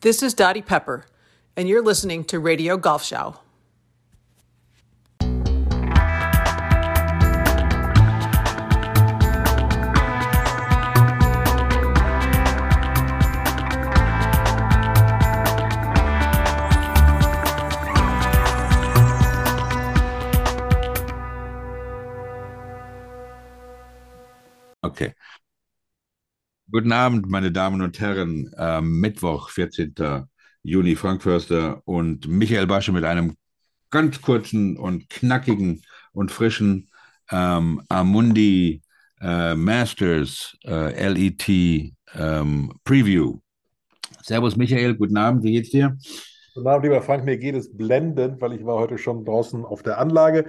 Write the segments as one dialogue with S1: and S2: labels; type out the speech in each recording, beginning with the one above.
S1: This is Dottie Pepper, and you're listening to Radio Golf Show.
S2: Guten Abend, meine Damen und Herren. Ähm, Mittwoch, 14. Juni, Frank Förster und Michael Basche mit einem ganz kurzen und knackigen und frischen ähm, Amundi äh, Masters äh, LET ähm, Preview. Servus Michael, guten Abend, wie geht's dir?
S3: Guten Abend, lieber Frank, mir geht es blendend, weil ich war heute schon draußen auf der Anlage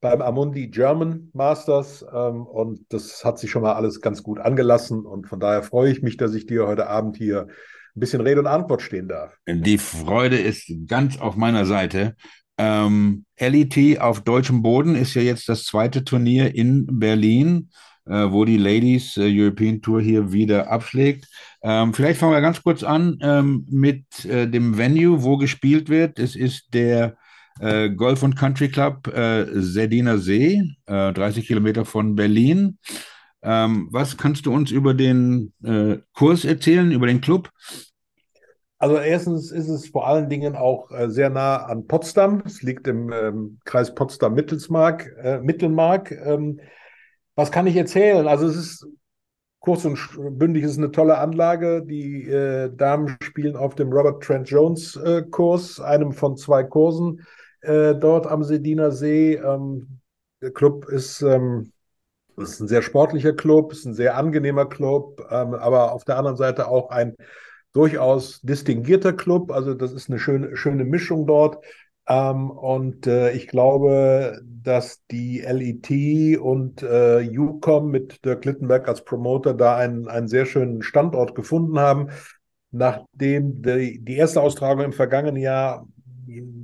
S3: beim Amundi German Masters ähm, und das hat sich schon mal alles ganz gut angelassen und von daher freue ich mich, dass ich dir heute Abend hier ein bisschen Rede und Antwort stehen darf.
S2: Die Freude ist ganz auf meiner Seite. Ähm, LET auf deutschem Boden ist ja jetzt das zweite Turnier in Berlin, äh, wo die Ladies äh, European Tour hier wieder abschlägt. Ähm, vielleicht fangen wir ganz kurz an ähm, mit äh, dem Venue, wo gespielt wird. Es ist der äh, Golf und Country Club äh, Serdiner See, äh, 30 Kilometer von Berlin. Ähm, was kannst du uns über den äh, Kurs erzählen, über den Club?
S3: Also erstens ist es vor allen Dingen auch äh, sehr nah an Potsdam. Es liegt im ähm, Kreis Potsdam-Mittelmark. Äh, Mittelmark. Ähm, was kann ich erzählen? Also es ist kurz und bündig, es ist eine tolle Anlage. Die äh, Damen spielen auf dem Robert Trent Jones äh, Kurs, einem von zwei Kursen äh, dort am Sediner See. Ähm, der Club ist, ähm, ist ein sehr sportlicher Club, ist ein sehr angenehmer Club, ähm, aber auf der anderen Seite auch ein durchaus distinguierter Club. Also das ist eine schöne, schöne Mischung dort. Ähm, und äh, ich glaube, dass die LET und äh, UCOM mit Dirk Littenberg als Promoter da einen, einen sehr schönen Standort gefunden haben. Nachdem die, die erste Austragung im vergangenen Jahr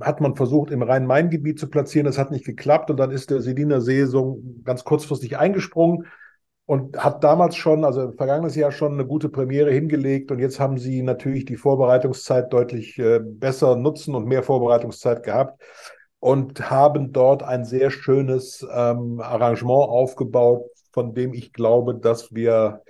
S3: hat man versucht, im Rhein-Main-Gebiet zu platzieren. Das hat nicht geklappt und dann ist der Sediner See so ganz kurzfristig eingesprungen und hat damals schon, also im vergangenen Jahr schon eine gute Premiere hingelegt und jetzt haben sie natürlich die Vorbereitungszeit deutlich äh, besser nutzen und mehr Vorbereitungszeit gehabt und haben dort ein sehr schönes ähm, Arrangement aufgebaut, von dem ich glaube, dass wir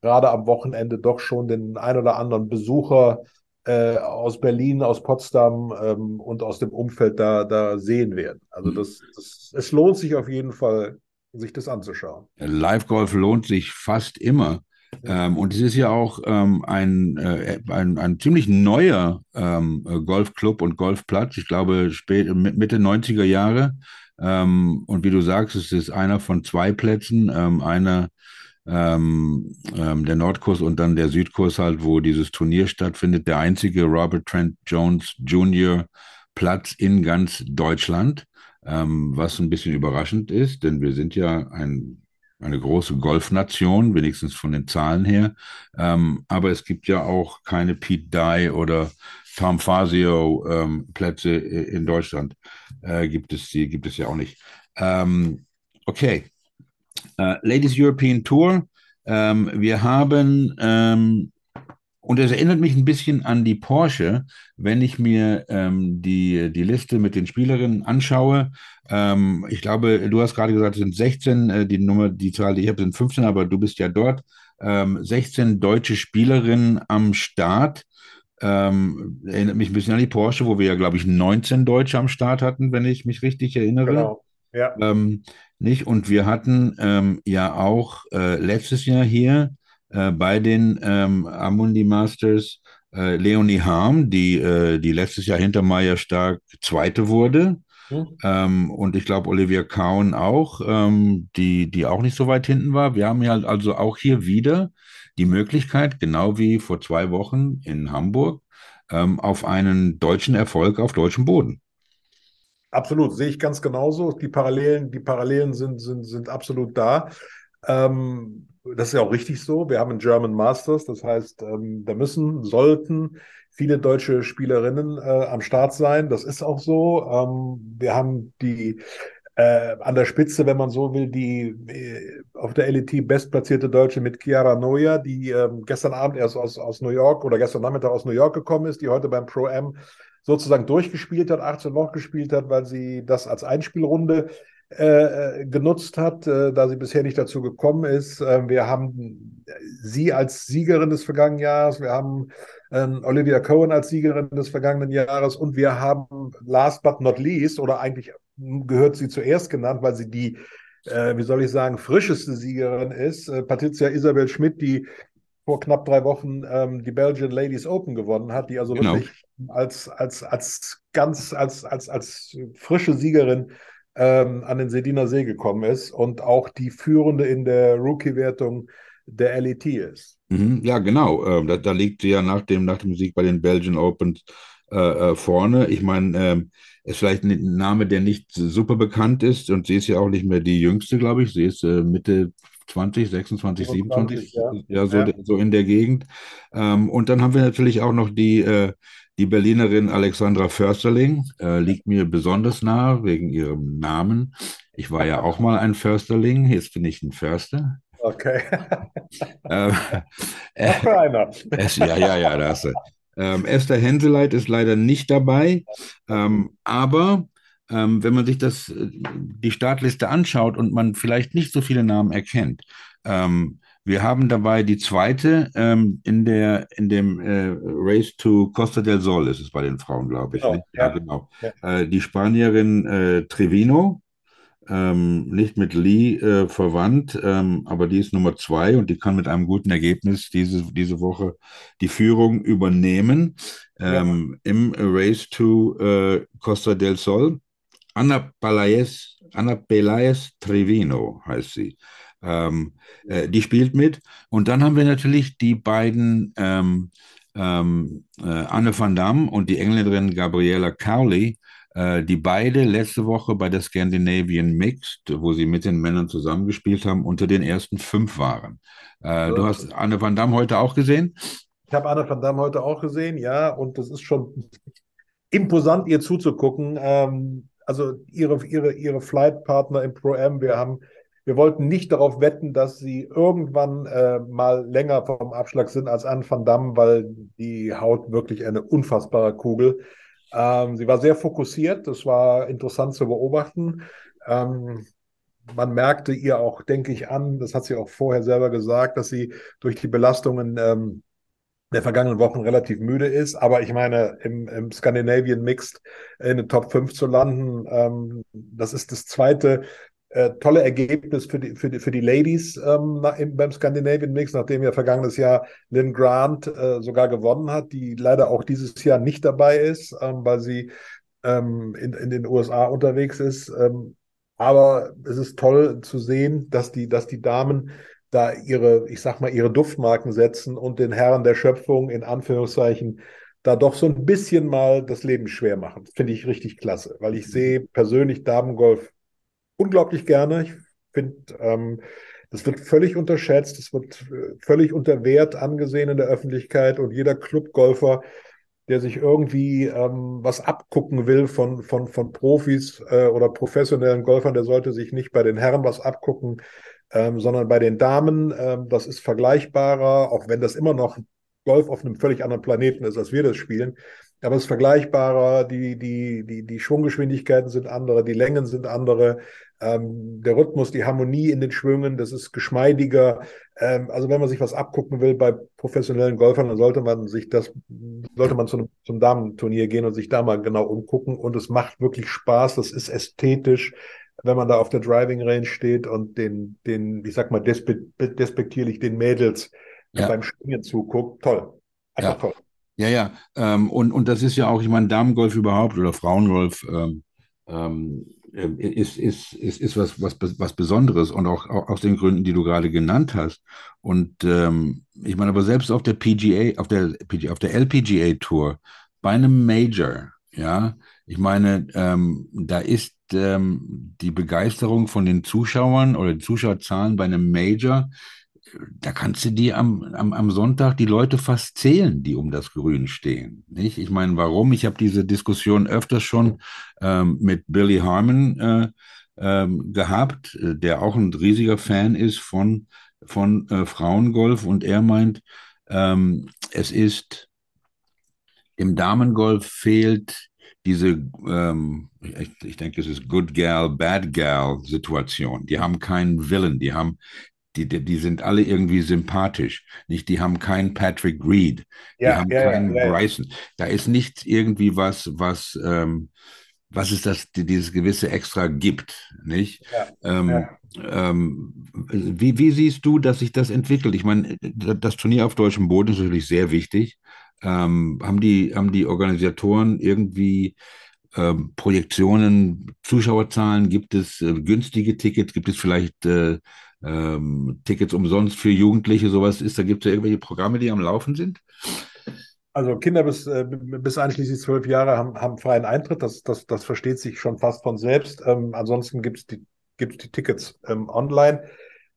S3: gerade am Wochenende doch schon den ein oder anderen Besucher äh, aus Berlin, aus Potsdam ähm, und aus dem Umfeld da, da sehen werden. Also das, das, es lohnt sich auf jeden Fall, sich das anzuschauen.
S2: Live-Golf lohnt sich fast immer. Ähm, und es ist ja auch ähm, ein, äh, ein, ein ziemlich neuer ähm, Golfclub und Golfplatz. Ich glaube, spät, Mitte 90er Jahre. Ähm, und wie du sagst, es ist einer von zwei Plätzen. Ähm, einer ähm, ähm, der Nordkurs und dann der Südkurs halt, wo dieses Turnier stattfindet, der einzige Robert Trent Jones Jr. Platz in ganz Deutschland, ähm, was ein bisschen überraschend ist, denn wir sind ja ein, eine große Golfnation, wenigstens von den Zahlen her, ähm, aber es gibt ja auch keine Pete Dye oder Tom Fazio ähm, Plätze in Deutschland, äh, gibt es die, gibt es ja auch nicht. Ähm, okay, Uh, Ladies European Tour. Ähm, wir haben, ähm, und es erinnert mich ein bisschen an die Porsche, wenn ich mir ähm, die, die Liste mit den Spielerinnen anschaue. Ähm, ich glaube, du hast gerade gesagt, es sind 16, äh, die Nummer, die Zahl, die ich habe, sind 15, aber du bist ja dort. 16 ähm, deutsche Spielerinnen am Start. Ähm, erinnert mich ein bisschen an die Porsche, wo wir ja, glaube ich, 19 Deutsche am Start hatten, wenn ich mich richtig erinnere. Genau. Ja. Ähm, nicht? Und wir hatten ähm, ja auch äh, letztes Jahr hier äh, bei den ähm, Amundi Masters äh, Leonie Harm, die, äh, die letztes Jahr hinter Maya Stark Zweite wurde. Mhm. Ähm, und ich glaube, Olivia Kauen auch, ähm, die, die auch nicht so weit hinten war. Wir haben ja also auch hier wieder die Möglichkeit, genau wie vor zwei Wochen in Hamburg, ähm, auf einen deutschen Erfolg auf deutschem Boden.
S3: Absolut, sehe ich ganz genauso. Die Parallelen, die Parallelen sind, sind, sind absolut da. Ähm, das ist ja auch richtig so. Wir haben einen German Masters, das heißt, ähm, da müssen, sollten viele deutsche Spielerinnen äh, am Start sein. Das ist auch so. Ähm, wir haben die äh, an der Spitze, wenn man so will, die äh, auf der LET bestplatzierte Deutsche mit Chiara Neuer, die äh, gestern Abend erst aus, aus New York oder gestern Nachmittag aus New York gekommen ist, die heute beim Pro M sozusagen durchgespielt hat, 18 Loch gespielt hat, weil sie das als Einspielrunde äh, genutzt hat, äh, da sie bisher nicht dazu gekommen ist. Äh, wir haben sie als Siegerin des vergangenen Jahres, wir haben ähm, Olivia Cohen als Siegerin des vergangenen Jahres und wir haben last but not least, oder eigentlich gehört sie zuerst genannt, weil sie die, äh, wie soll ich sagen, frischeste Siegerin ist, äh, Patricia Isabel Schmidt, die vor knapp drei Wochen ähm, die Belgian Ladies Open gewonnen hat, die also genau. wirklich als, als, als ganz, als, als, als frische Siegerin ähm, an den Sediner See gekommen ist und auch die führende in der Rookie-Wertung der LET ist.
S2: Mhm, ja, genau. Ähm, da, da, liegt sie ja nach dem, nach dem Sieg bei den Belgian Opens äh, äh, vorne. Ich meine, ähm, ist vielleicht ein Name, der nicht super bekannt ist und sie ist ja auch nicht mehr die jüngste, glaube ich. Sie ist äh, Mitte 20, 26, 27, ja, ja, so, ja. so in der Gegend. Ähm, und dann haben wir natürlich auch noch die, äh, die Berlinerin Alexandra Försterling, äh, liegt mir besonders nahe wegen ihrem Namen. Ich war ja auch mal ein Försterling, jetzt bin ich ein Förster.
S3: Okay.
S2: ähm, äh, einer. Es, ja, ja, ja, da hast du. Ähm, Esther Henseleit ist leider nicht dabei, ähm, aber ähm, wenn man sich das, äh, die Startliste anschaut und man vielleicht nicht so viele Namen erkennt, ähm, wir haben dabei die zweite ähm, in der in dem äh, Race to Costa del Sol ist es bei den Frauen, glaube ich.
S3: Genau, ja,
S2: ja, genau. Ja. Äh, die Spanierin äh, Trevino, ähm, nicht mit Lee äh, verwandt, ähm, aber die ist Nummer zwei und die kann mit einem guten Ergebnis diese, diese Woche die Führung übernehmen ähm, ja. im Race to äh, Costa del Sol. Ana Pelaez, Ana Pelaez Trevino heißt sie. Ähm, äh, die spielt mit. Und dann haben wir natürlich die beiden ähm, ähm, äh, Anne van Dam und die Engländerin Gabriella Cowley, äh, die beide letzte Woche bei der Scandinavian Mixed, wo sie mit den Männern zusammengespielt haben, unter den ersten fünf waren. Äh, du hast Anne van Dam heute auch gesehen?
S3: Ich habe Anne van Dam heute auch gesehen, ja, und das ist schon imposant, ihr zuzugucken. Ähm, also ihre, ihre, ihre Flight-Partner im Pro-Am, wir haben wir wollten nicht darauf wetten, dass sie irgendwann äh, mal länger vom Abschlag sind als Anne van Damme, weil die haut wirklich eine unfassbare Kugel. Ähm, sie war sehr fokussiert, das war interessant zu beobachten. Ähm, man merkte ihr auch, denke ich, an, das hat sie auch vorher selber gesagt, dass sie durch die Belastungen ähm, der vergangenen Wochen relativ müde ist. Aber ich meine, im, im Scandinavian Mixed in den Top 5 zu landen, ähm, das ist das zweite äh, tolle Ergebnis für die, für die, für die Ladies ähm, nach, im, beim Scandinavian Mix, nachdem ja vergangenes Jahr Lynn Grant äh, sogar gewonnen hat, die leider auch dieses Jahr nicht dabei ist, ähm, weil sie ähm, in, in den USA unterwegs ist. Ähm, aber es ist toll zu sehen, dass die, dass die Damen da ihre, ich sag mal, ihre Duftmarken setzen und den Herren der Schöpfung in Anführungszeichen da doch so ein bisschen mal das Leben schwer machen. Finde ich richtig klasse, weil ich sehe persönlich Damengolf unglaublich gerne. Ich finde, ähm, das wird völlig unterschätzt, das wird äh, völlig unter Wert angesehen in der Öffentlichkeit und jeder Clubgolfer, der sich irgendwie ähm, was abgucken will von, von, von Profis äh, oder professionellen Golfern, der sollte sich nicht bei den Herren was abgucken, ähm, sondern bei den Damen. Ähm, das ist vergleichbarer, auch wenn das immer noch Golf auf einem völlig anderen Planeten ist, als wir das spielen. Aber es ist vergleichbarer, die, die, die, die Schwunggeschwindigkeiten sind andere, die Längen sind andere, ähm, der Rhythmus, die Harmonie in den Schwüngen, das ist geschmeidiger. Ähm, also wenn man sich was abgucken will bei professionellen Golfern, dann sollte man sich das, sollte man zu zum Damenturnier gehen und sich da mal genau umgucken. Und es macht wirklich Spaß, das ist ästhetisch, wenn man da auf der Driving Range steht und den, den, ich sag mal, despe despektierlich den Mädels ja. beim Springen zuguckt. Toll.
S2: Einfach ja. toll. Ja, ja. Ähm, und, und das ist ja auch, ich meine, Damengolf überhaupt oder Frauengolf ähm, ähm, ist, ist, ist, ist was, was, was Besonderes und auch, auch aus den Gründen, die du gerade genannt hast. Und ähm, ich meine, aber selbst auf der PGA, auf der auf der LPGA Tour, bei einem Major, ja, ich meine, ähm, da ist ähm, die Begeisterung von den Zuschauern oder Zuschauerzahlen bei einem Major da kannst du dir am, am, am Sonntag die Leute fast zählen, die um das Grün stehen. Nicht? Ich meine, warum? Ich habe diese Diskussion öfters schon ähm, mit Billy Harmon äh, ähm, gehabt, äh, der auch ein riesiger Fan ist von, von äh, Frauengolf und er meint, ähm, es ist im Damengolf fehlt diese, ähm, ich, ich, denke, es ist Good Gal, Bad Gal Situation. Die haben keinen Willen, die haben, die, die, die sind alle irgendwie sympathisch. Nicht, die haben keinen Patrick Reed, die ja, haben ja, keinen ja, Bryson. Da ist nichts irgendwie was, was, ähm, was ist das, dieses gewisse Extra gibt, nicht? Ähm, ähm, wie, wie siehst du, dass sich das entwickelt? Ich meine, das Turnier auf deutschem Boden ist natürlich sehr wichtig. Ähm, haben die, haben die Organisatoren irgendwie ähm, Projektionen, Zuschauerzahlen? Gibt es äh, günstige Tickets? Gibt es vielleicht äh, ähm, Tickets umsonst für Jugendliche? Sowas ist da? Gibt es da irgendwelche Programme, die am Laufen sind?
S3: Also Kinder bis, äh, bis einschließlich zwölf Jahre haben, haben freien Eintritt. Das, das, das versteht sich schon fast von selbst. Ähm, ansonsten gibt es die, gibt's die Tickets ähm, online.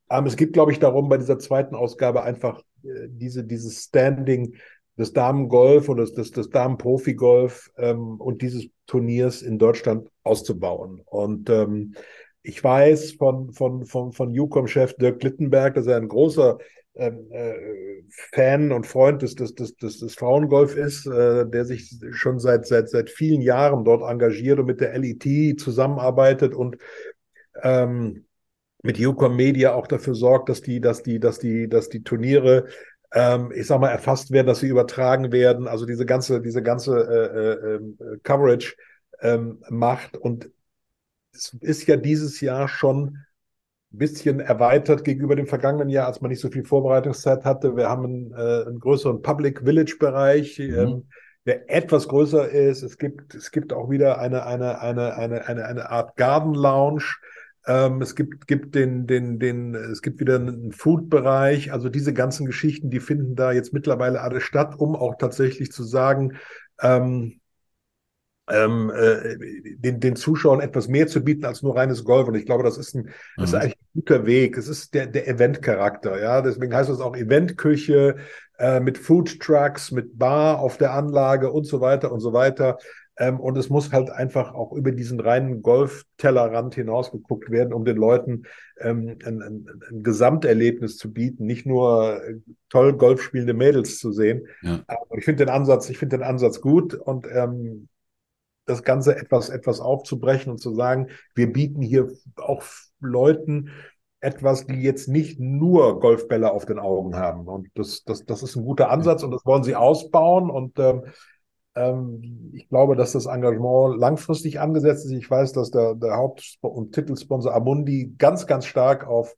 S3: Ähm, es geht, glaube ich, darum, bei dieser zweiten Ausgabe einfach äh, diese, dieses Standing des Damengolf und des, des, des Damen-Profi-Golf ähm, und dieses Turniers in Deutschland auszubauen. Und ähm, ich weiß von, von, von, von UCOM-Chef Dirk Glittenberg, dass er ein großer ähm, äh, Fan und Freund des, des, des, des, des Frauengolf ist, äh, der sich schon seit, seit, seit vielen Jahren dort engagiert und mit der LET zusammenarbeitet und ähm, mit UCOM Media auch dafür sorgt, dass die, dass die, dass die, dass die Turniere ähm, ich sag mal, erfasst werden, dass sie übertragen werden, also diese ganze, diese ganze äh, äh, ähm, Coverage ähm, macht. Und es ist ja dieses Jahr schon ein bisschen erweitert gegenüber dem vergangenen Jahr, als man nicht so viel Vorbereitungszeit hatte. Wir haben einen, äh, einen größeren Public Village Bereich. Mhm. Ähm, der etwas größer ist. Es gibt, es gibt auch wieder eine, eine, eine, eine, eine, eine Art Garden Lounge, ähm, es gibt, gibt den, den, den, es gibt wieder einen Food-Bereich. Also diese ganzen Geschichten, die finden da jetzt mittlerweile alle statt, um auch tatsächlich zu sagen, ähm, ähm, äh, den, den Zuschauern etwas mehr zu bieten als nur reines Golf. Und ich glaube, das ist ein, das ist mhm. eigentlich ein guter Weg. Es ist der, der Event-Charakter. Ja, deswegen heißt es auch Eventküche äh, mit Food Trucks, mit Bar auf der Anlage und so weiter und so weiter. Ähm, und es muss halt einfach auch über diesen reinen Golftellerrand hinausgeguckt werden, um den Leuten ähm, ein, ein, ein, Gesamterlebnis zu bieten, nicht nur äh, toll Golf spielende Mädels zu sehen. Ja. Aber ich finde den Ansatz, ich finde den Ansatz gut und ähm, das Ganze etwas, etwas aufzubrechen und zu sagen, wir bieten hier auch Leuten etwas, die jetzt nicht nur Golfbälle auf den Augen haben. Und das, das, das ist ein guter Ansatz und das wollen sie ausbauen. Und ähm, ähm, ich glaube, dass das Engagement langfristig angesetzt ist. Ich weiß, dass der, der Haupt- und Titelsponsor Amundi ganz, ganz stark auf,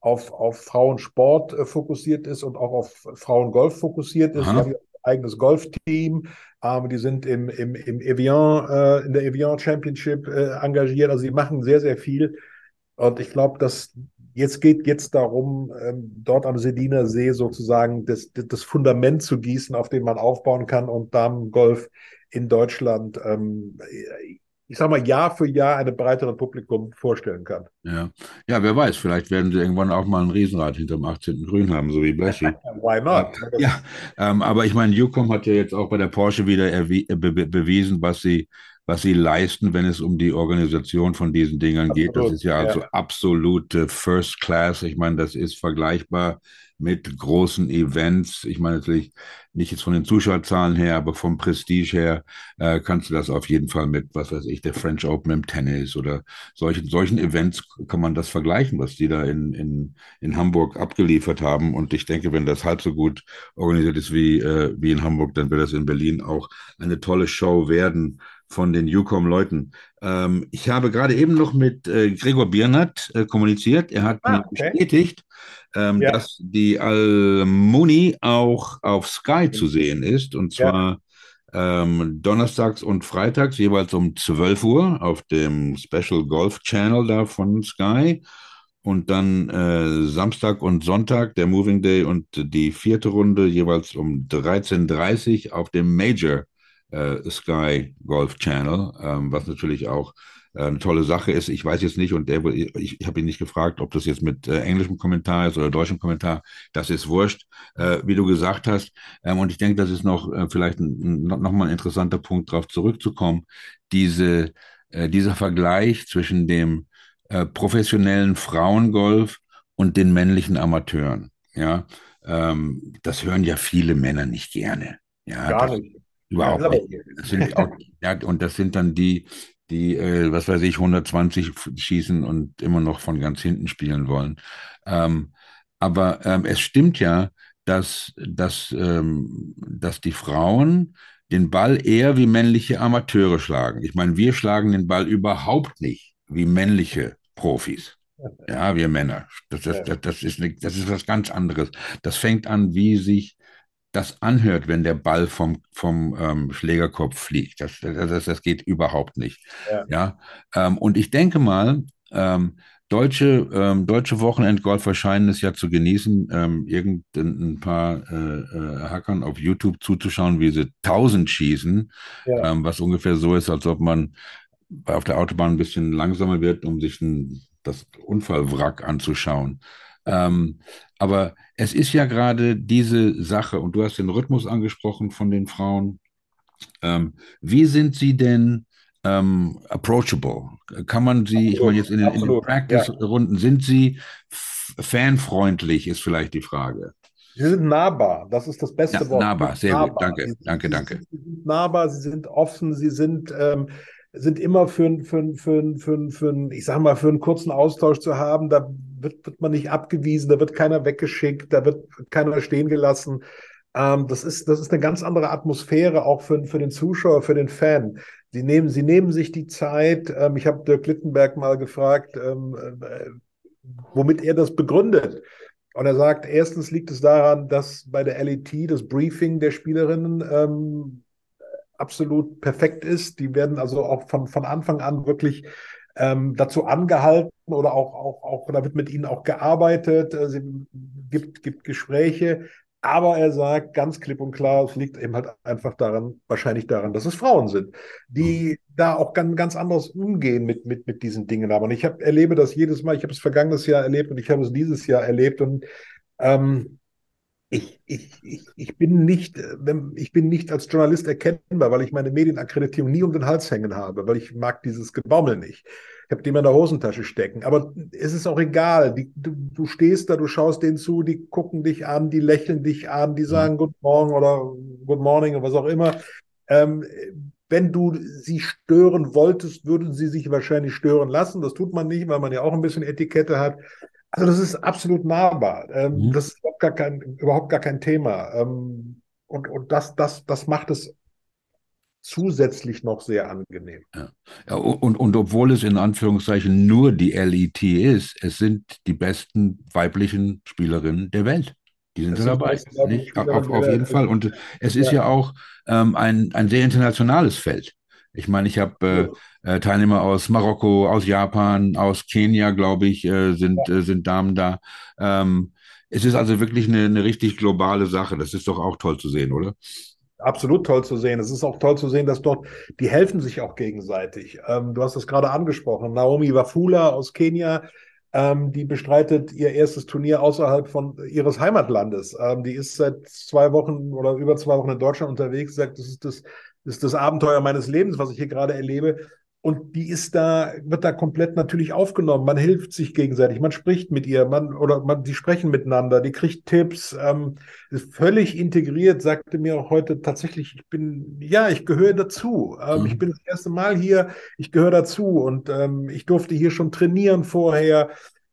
S3: auf, auf Frauensport äh, fokussiert ist und auch auf Frauengolf fokussiert ist. Aha. Die haben ein eigenes Golfteam. Ähm, die sind im, im, im Evian, äh, in der Evian Championship äh, engagiert. Also sie machen sehr, sehr viel. Und ich glaube, dass Jetzt geht jetzt darum, ähm, dort am Sediner See sozusagen das, das Fundament zu gießen, auf dem man aufbauen kann und Damengolf in Deutschland, ähm, ich sag mal, Jahr für Jahr einem breiteren Publikum vorstellen kann.
S2: Ja. ja, wer weiß, vielleicht werden sie irgendwann auch mal ein Riesenrad hinter dem 18. Grün haben, so wie Blessy.
S3: Why not?
S2: Ja, ähm, aber ich meine, Ucom hat ja jetzt auch bei der Porsche wieder be bewiesen, was sie was sie leisten, wenn es um die Organisation von diesen Dingern Absolut, geht. Das ist ja also ja. absolute First Class. Ich meine, das ist vergleichbar mit großen Events. Ich meine natürlich nicht jetzt von den Zuschauerzahlen her, aber vom Prestige her äh, kannst du das auf jeden Fall mit, was weiß ich, der French Open im Tennis oder solchen, solchen Events kann man das vergleichen, was die da in, in, in Hamburg abgeliefert haben. Und ich denke, wenn das halb so gut organisiert ist wie, äh, wie in Hamburg, dann wird das in Berlin auch eine tolle Show werden von den UCOM-Leuten. Ähm, ich habe gerade eben noch mit äh, Gregor Biernat äh, kommuniziert. Er hat ah, okay. bestätigt, ähm, ja. dass die Almuni auch auf Sky zu sehen ist. Und zwar ja. ähm, donnerstags und freitags jeweils um 12 Uhr auf dem Special Golf Channel da von Sky. Und dann äh, Samstag und Sonntag, der Moving Day und die vierte Runde jeweils um 13.30 Uhr auf dem Major Sky Golf Channel, ähm, was natürlich auch äh, eine tolle Sache ist. Ich weiß jetzt nicht, und der, ich, ich habe ihn nicht gefragt, ob das jetzt mit äh, englischem Kommentar ist oder deutschem Kommentar. Das ist wurscht, äh, wie du gesagt hast. Ähm, und ich denke, das ist noch äh, vielleicht ein, noch mal ein interessanter Punkt, darauf zurückzukommen. Diese, äh, dieser Vergleich zwischen dem äh, professionellen Frauengolf und den männlichen Amateuren. Ja, ähm, das hören ja viele Männer nicht gerne. Ja,
S3: Gar
S2: das,
S3: nicht.
S2: Überhaupt
S3: Ja,
S2: nicht. Auch, ja, und das sind dann die, die, äh, was weiß ich, 120 schießen und immer noch von ganz hinten spielen wollen. Ähm, aber ähm, es stimmt ja, dass, dass, ähm, dass die Frauen den Ball eher wie männliche Amateure schlagen. Ich meine, wir schlagen den Ball überhaupt nicht wie männliche Profis. Ja, wir Männer. Das, das, das, das, ist, eine, das ist was ganz anderes. Das fängt an, wie sich das anhört, wenn der Ball vom, vom ähm, Schlägerkopf fliegt. Das, das, das geht überhaupt nicht.
S3: Ja.
S2: Ja, ähm, und ich denke mal, ähm, deutsche, ähm, deutsche Wochenendgolfer scheinen es ja zu genießen, ähm, irgendein paar äh, äh, Hackern auf YouTube zuzuschauen, wie sie 1000 schießen,
S3: Ja.
S2: ähm, was ungefähr so ist, als ob man auf der Autobahn ein bisschen langsamer wird, um sich ein, das Unfallwrack anzuschauen. Ähm, aber es ist ja gerade diese Sache, und du hast den Rhythmus angesprochen von den Frauen. Ähm, wie sind sie denn ähm, approachable? Kann man sie, ich meine jetzt in den, den
S3: Absolut,
S2: Practice-Runden, sind sie fanfreundlich, ist vielleicht die Frage.
S3: Sie sind nahbar, das ist das beste
S2: Ja,
S3: Wort.
S2: nahbar, sehr gut, danke,
S3: Sie,
S2: danke, danke.
S3: Sie sind nahbar, sie sind offen, sie sind, ähm, sind immer für, für, für, für, für, ein- ich sag mal, für einen kurzen Austausch zu haben. Da wird, wird man nicht abgewiesen, da wird keiner weggeschickt, da wird keiner stehen gelassen. Ähm, das ist, das ist eine ganz andere Atmosphäre, auch für, für den Zuschauer, für den Fan. Sie nehmen, sie nehmen sich die Zeit. Ähm, ich habe Dirk Littenberg mal gefragt, ähm, äh, womit er das begründet. Und er sagt, erstens liegt es daran, dass bei der LET das Briefing der Spielerinnen ähm, absolut perfekt ist. Die werden also auch von, von Anfang an wirklich ähm, dazu angehalten oder auch, auch, auch, da wird mit ihnen auch gearbeitet. Äh, Sie gibt, gibt Gespräche. Aber er sagt ganz klipp und klar, es liegt eben halt einfach daran, wahrscheinlich daran, dass es Frauen sind, die da auch ganz, ganz anders umgehen mit, mit, mit diesen Dingen. Aber ich hab, erlebe das jedes Mal. Ich habe es vergangenes Jahr erlebt und ich habe es dieses Jahr erlebt. Und ähm, ich, ich, ich, ich bin nicht, äh, ich bin nicht als Journalist erkennbar, weil ich meine Medienakkreditierung nie um den Hals hängen habe, weil ich mag dieses Gebaumel nicht. Ich habe die immer in der Hosentasche stecken. Aber es ist auch egal. Die, du, du stehst da, du schaust denen zu, die gucken dich an, die lächeln dich an, die sagen Good Morning oder Good Morning oder was auch immer. Ähm, wenn du sie stören wolltest, würden sie sich wahrscheinlich stören lassen. Das tut man nicht, weil man ja auch ein bisschen Etikette hat. Also das ist absolut nahbar. Ähm,
S2: Mhm.
S3: Das ist überhaupt gar kein, überhaupt gar kein Thema. Ähm, und und das, das, das macht es zusätzlich noch sehr angenehm.
S2: Ja, und, und obwohl es in Anführungszeichen nur die LET ist, es sind die besten weiblichen Spielerinnen der Welt. Die sind
S3: Es
S2: da
S3: sind die
S2: dabei. Nicht? Auf, auf jeden. Fall. Und es ist ja,
S3: Ja.
S2: auch ähm, ein, ein sehr internationales Feld. Ich meine, ich habe äh, äh, Teilnehmer aus Marokko, aus Japan, aus Kenia, glaube ich, äh, sind, äh, sind Damen da. Ähm, es ist also wirklich eine, eine richtig globale Sache. Das ist doch auch toll zu sehen, oder?
S3: Absolut toll zu sehen. Es ist auch toll zu sehen, dass dort, die helfen sich auch gegenseitig. Ähm, du hast es gerade angesprochen. Naomi Wafula aus Kenia, ähm, die bestreitet ihr erstes Turnier außerhalb von ihres Heimatlandes. Ähm, die ist seit zwei Wochen oder über zwei Wochen in Deutschland unterwegs, sagt, das ist das ist das Abenteuer meines Lebens, was ich hier gerade erlebe. Und die ist da, wird da komplett natürlich aufgenommen. Man hilft sich gegenseitig, man spricht mit ihr, man oder man, die sprechen miteinander, die kriegt Tipps, ähm, ist völlig integriert, sagte mir auch heute tatsächlich, ich bin, ja, ich gehöre dazu. Ähm,
S2: Mhm.
S3: Ich bin das erste Mal hier, ich gehöre dazu und ähm, ich durfte hier schon trainieren vorher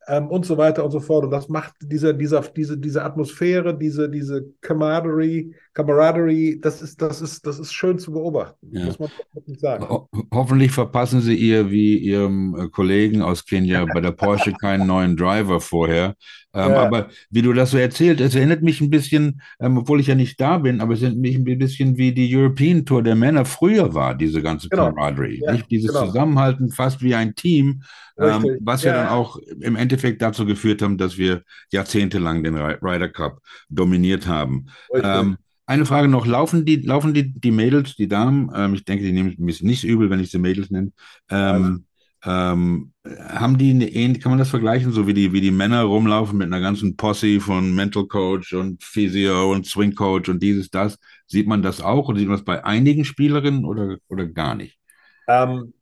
S3: ähm, und so weiter und so fort. Und das macht diese, dieser, diese, diese Atmosphäre, diese, diese Camaraderie, Camaraderie, das ist, das ist, das ist schön zu beobachten,
S2: Ja.
S3: muss man sagen.
S2: Ho hoffentlich verpassen Sie ihr wie Ihrem äh, Kollegen aus Kenia bei der Porsche keinen neuen Driver vorher. Ähm,
S3: Ja.
S2: Aber wie du das so erzählt, es erinnert mich ein bisschen, ähm, obwohl ich ja nicht da bin, aber es erinnert mich ein bisschen wie die European Tour der Männer früher war, diese ganze
S3: Genau.
S2: Camaraderie.
S3: Ja?
S2: Dieses
S3: genau.
S2: Zusammenhalten fast wie ein Team, ähm, was ja,
S3: Ja.
S2: dann auch im Endeffekt dazu geführt haben, dass wir jahrzehntelang den Ry- Ryder Cup dominiert haben. Ähm, eine Frage noch, laufen die, laufen die, die Mädels, die Damen, ähm, ich denke, die nehmen es nicht übel, wenn ich sie Mädels nenne, ähm, ähm, haben die eine kann man das vergleichen, so wie die, wie die Männer rumlaufen mit einer ganzen Posse von Mental Coach und Physio und Swing Coach und dieses, das, sieht man das auch oder sieht man das bei einigen Spielerinnen oder, oder gar nicht?
S3: Ähm,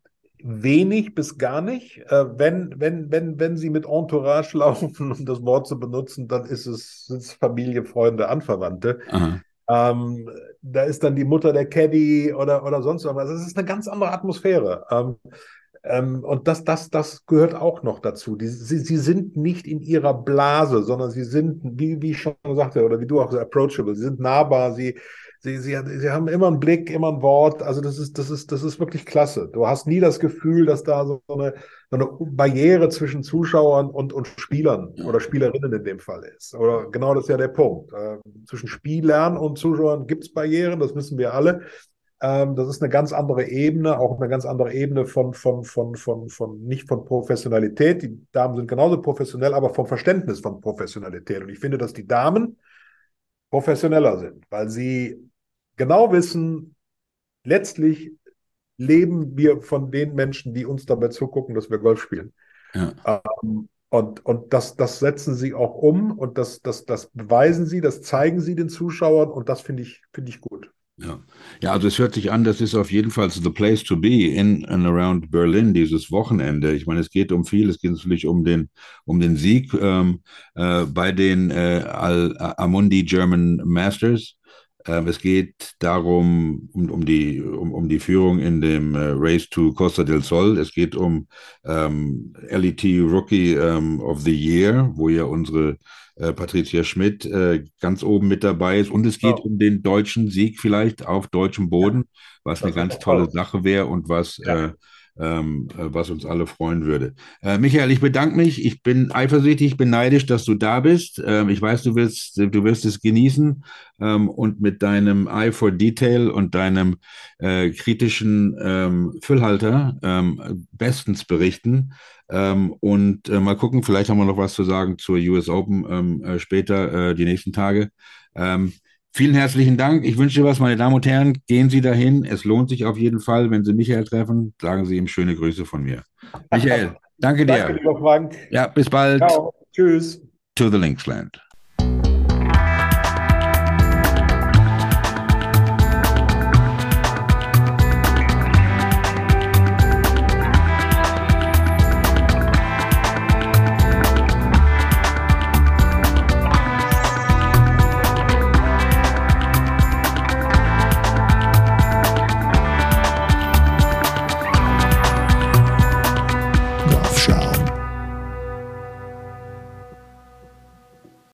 S3: wenig bis gar nicht. Äh, wenn, wenn, wenn, wenn sie mit Entourage laufen, um das Wort zu benutzen, dann ist es, sind es Familie, Freunde, Anverwandte. Ähm, da ist dann die Mutter der Caddy oder, oder sonst irgendwas. Es ist eine ganz andere Atmosphäre. Ähm, ähm, und das, das, das gehört auch noch dazu. Die, sie, sie sind nicht in ihrer Blase, sondern sie sind, wie, wie ich schon sagte, oder wie du auch so approachable, sie sind nahbar, sie, sie, sie, sie haben immer einen Blick, immer ein Wort. Also das ist, das ist, das ist wirklich klasse. Du hast nie das Gefühl, dass da so eine, so eine Barriere zwischen Zuschauern und, und Spielern oder Spielerinnen in dem Fall ist. Oder genau das ist ja der Punkt. Äh, zwischen Spielern und Zuschauern gibt es Barrieren, das wissen wir alle. Ähm, das ist eine ganz andere Ebene, auch eine ganz andere Ebene von, von, von, von, von, nicht von Professionalität. Die Damen sind genauso professionell, aber vom Verständnis von Professionalität. Und ich finde, dass die Damen professioneller sind, weil sie genau wissen, letztlich leben wir von den Menschen, die uns dabei zugucken, dass wir Golf spielen. Ja. Ähm, und, und das, das setzen sie auch um und das, das, das beweisen sie, das zeigen sie den Zuschauern und das finde ich, finde ich gut.
S2: Ja. ja, also es hört sich an, das ist auf jeden Fall the place to be in and around Berlin dieses Wochenende. Ich meine, es geht um viel, es geht natürlich um den, um den Sieg ähm, äh, bei den äh, Al Amundi German Masters. Ähm, es geht darum, um, um, die, um, um die Führung in dem äh, Race to Costa del Sol. Es geht um ähm, LET Rookie ähm, of the Year, wo ja unsere äh, Patricia Schmidt äh, ganz oben mit dabei ist. Und es geht ja. um den deutschen Sieg vielleicht auf deutschem Boden, was das eine ganz tolle toll. Sache wäre und was ja. äh, ähm, äh, was uns alle freuen würde. Äh, Michael, ich bedanke mich. Ich bin eifersüchtig, bin neidisch, dass du da bist. Ähm, ich weiß, du wirst, du wirst es genießen ähm, und mit deinem Eye for Detail und deinem äh, kritischen ähm, Füllhalter ähm, bestens berichten. Ähm, und äh, mal gucken, vielleicht haben wir noch was zu sagen zur US Open äh, später, äh, die nächsten Tage. Vielen herzlichen Dank. Ich wünsche dir was, meine Damen und Herren. Gehen Sie dahin. Es lohnt sich auf jeden Fall. Wenn Sie Michael treffen, sagen Sie ihm schöne Grüße von mir. Michael, danke dir. Danke, lieber Frank. Ja, bis bald. Ciao. Tschüss. To the Linksland.